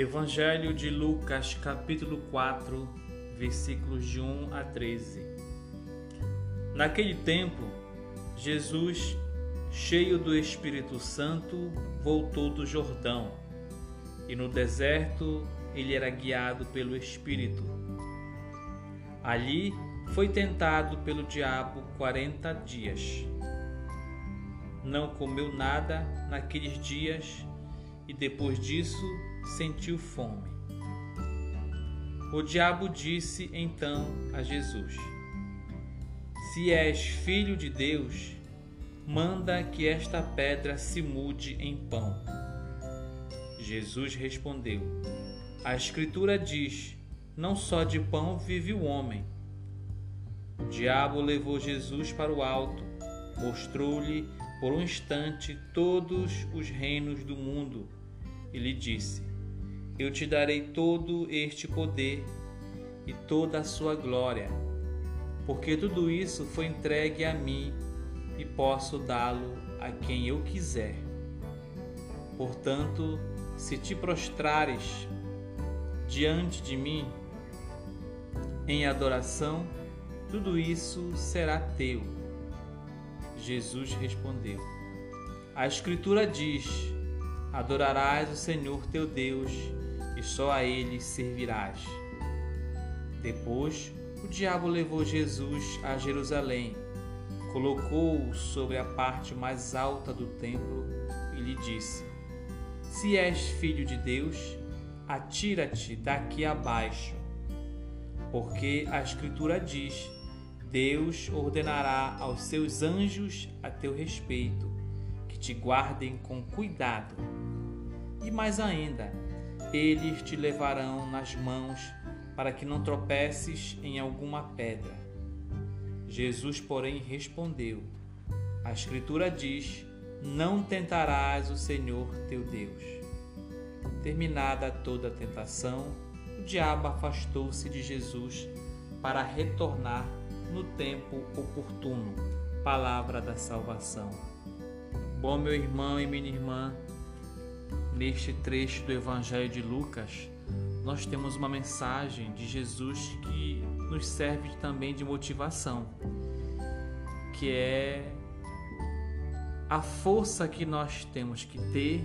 Evangelho de Lucas, capítulo 4, versículos de 1 a 13. Naquele tempo, Jesus, cheio do Espírito Santo, voltou do Jordão, e no deserto ele era guiado pelo Espírito. Ali foi tentado pelo diabo quarenta dias. Não comeu nada naqueles dias e depois disso sentiu fome. O diabo disse então a Jesus: Se és filho de Deus, manda que esta pedra se mude em pão. Jesus respondeu: A Escritura diz: Não só de pão vive o homem. O diabo levou Jesus para o alto, mostrou-lhe por um instante todos os reinos do mundo e lhe disse: Eu te darei todo este poder e toda a sua glória, porque tudo isso foi entregue a mim e posso dá-lo a quem eu quiser. Portanto, se te prostrares diante de mim em adoração, tudo isso será teu. Jesus respondeu: A Escritura diz: Adorarás o Senhor teu Deus e só a ele servirás. Depois, o diabo levou Jesus a Jerusalém, colocou-o sobre a parte mais alta do templo e lhe disse: Se és filho de Deus, atira-te daqui abaixo. Porque a Escritura diz: Deus ordenará aos seus anjos a teu respeito, que te guardem com cuidado. E mais ainda, eles te levarão nas mãos para que não tropeces em alguma pedra. Jesus, porém, respondeu: A Escritura diz: Não tentarás o Senhor teu Deus. Terminada toda a tentação, o diabo afastou-se de Jesus para retornar no tempo oportuno. Palavra da salvação. Bom, meu irmão e minha irmã, neste trecho do Evangelho de Lucas, nós temos uma mensagem de Jesus que nos serve também de motivação, que é a força que nós temos que ter,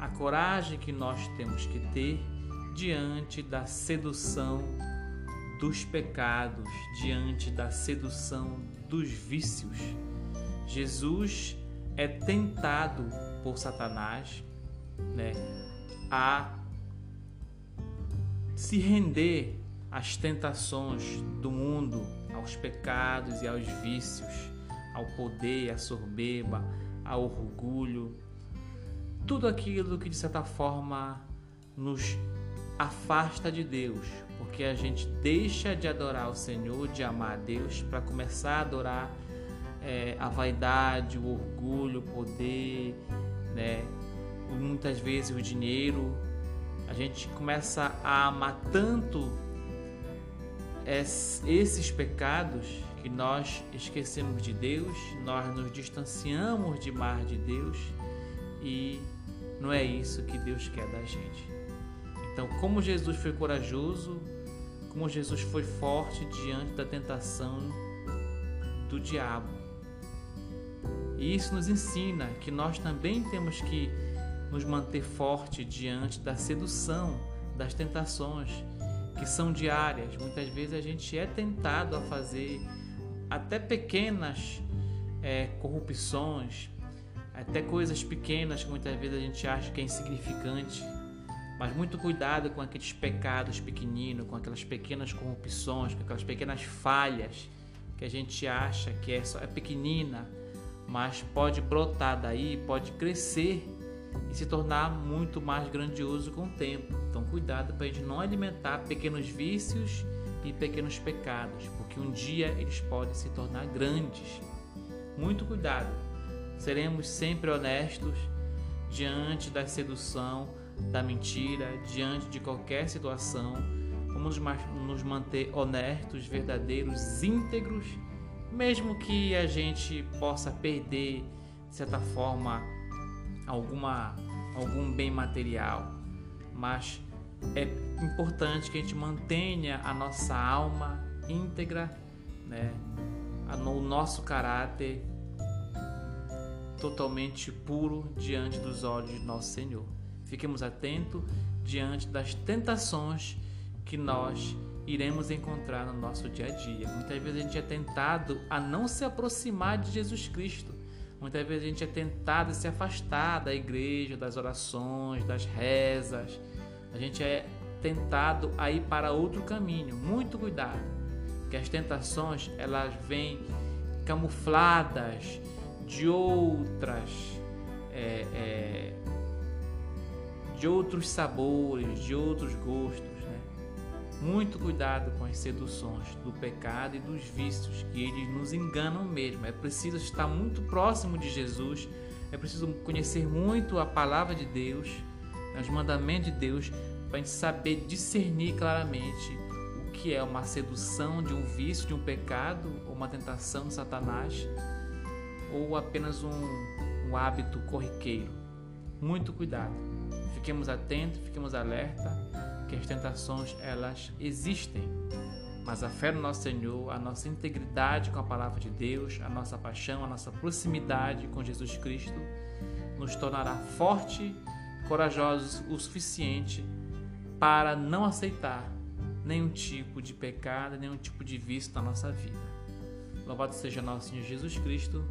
a coragem que nós temos que ter diante da sedução dos pecados, diante da sedução dos vícios. Jesus é tentado por Satanás né, a se render às tentações do mundo, aos pecados e aos vícios, ao poder, à soberba, ao orgulho, tudo aquilo que de certa forma nos afasta de Deus, porque a gente deixa de adorar o Senhor, de amar a Deus, para começar a adorar é, a vaidade, o orgulho, o poder, né? Muitas vezes o dinheiro. A gente começa a amar tanto esses pecados que nós esquecemos de Deus, nós nos distanciamos de mar de Deus e não é isso que Deus quer da gente. Então, como Jesus foi corajoso, como Jesus foi forte diante da tentação do diabo. E isso nos ensina que nós também temos que nos manter forte diante da sedução, das tentações que são diárias. Muitas vezes a gente é tentado a fazer até pequenas é, corrupções, até coisas pequenas que muitas vezes a gente acha que é insignificante mas muito cuidado com aqueles pecados pequeninos, com aquelas pequenas corrupções, com aquelas pequenas falhas que a gente acha que é só é pequenina, mas pode brotar daí, pode crescer e se tornar muito mais grandioso com o tempo. Então cuidado para a gente não alimentar pequenos vícios e pequenos pecados, porque um dia eles podem se tornar grandes. Muito cuidado. Seremos sempre honestos diante da sedução da mentira, diante de qualquer situação. Vamos nos manter honestos, verdadeiros, íntegros, mesmo que a gente possa perder, de certa forma, alguma, algum bem material. mas é importante que a gente mantenha a nossa alma íntegra, né? o nosso caráter totalmente puro diante dos olhos de nosso Senhor. Fiquemos atentos diante das tentações que nós iremos encontrar no nosso dia a dia. Muitas vezes a gente é tentado a não se aproximar de Jesus Cristo. Muitas vezes a gente é tentado se afastar da igreja, das orações, das rezas. A gente é tentado a ir para outro caminho. Muito cuidado, que as tentações elas vêm camufladas de outras é, é, de outros sabores, de outros gostos. Muito cuidado com as seduções do pecado e dos vícios, que eles nos enganam mesmo. É preciso estar muito próximo de Jesus, é preciso conhecer muito a palavra de Deus, os mandamentos de Deus, para a gente saber discernir claramente o que é uma sedução de um vício, de um pecado, ou uma tentação de Satanás, ou apenas um, um hábito corriqueiro. Muito cuidado. Fiquemos atentos, fiquemos alerta que as tentações elas existem, mas a fé no nosso Senhor, a nossa integridade com a palavra de Deus, a nossa paixão, a nossa proximidade com Jesus Cristo nos tornará forte, corajosos o suficiente para não aceitar nenhum tipo de pecado, nenhum tipo de vício na nossa vida. Louvado seja nosso Senhor Jesus Cristo.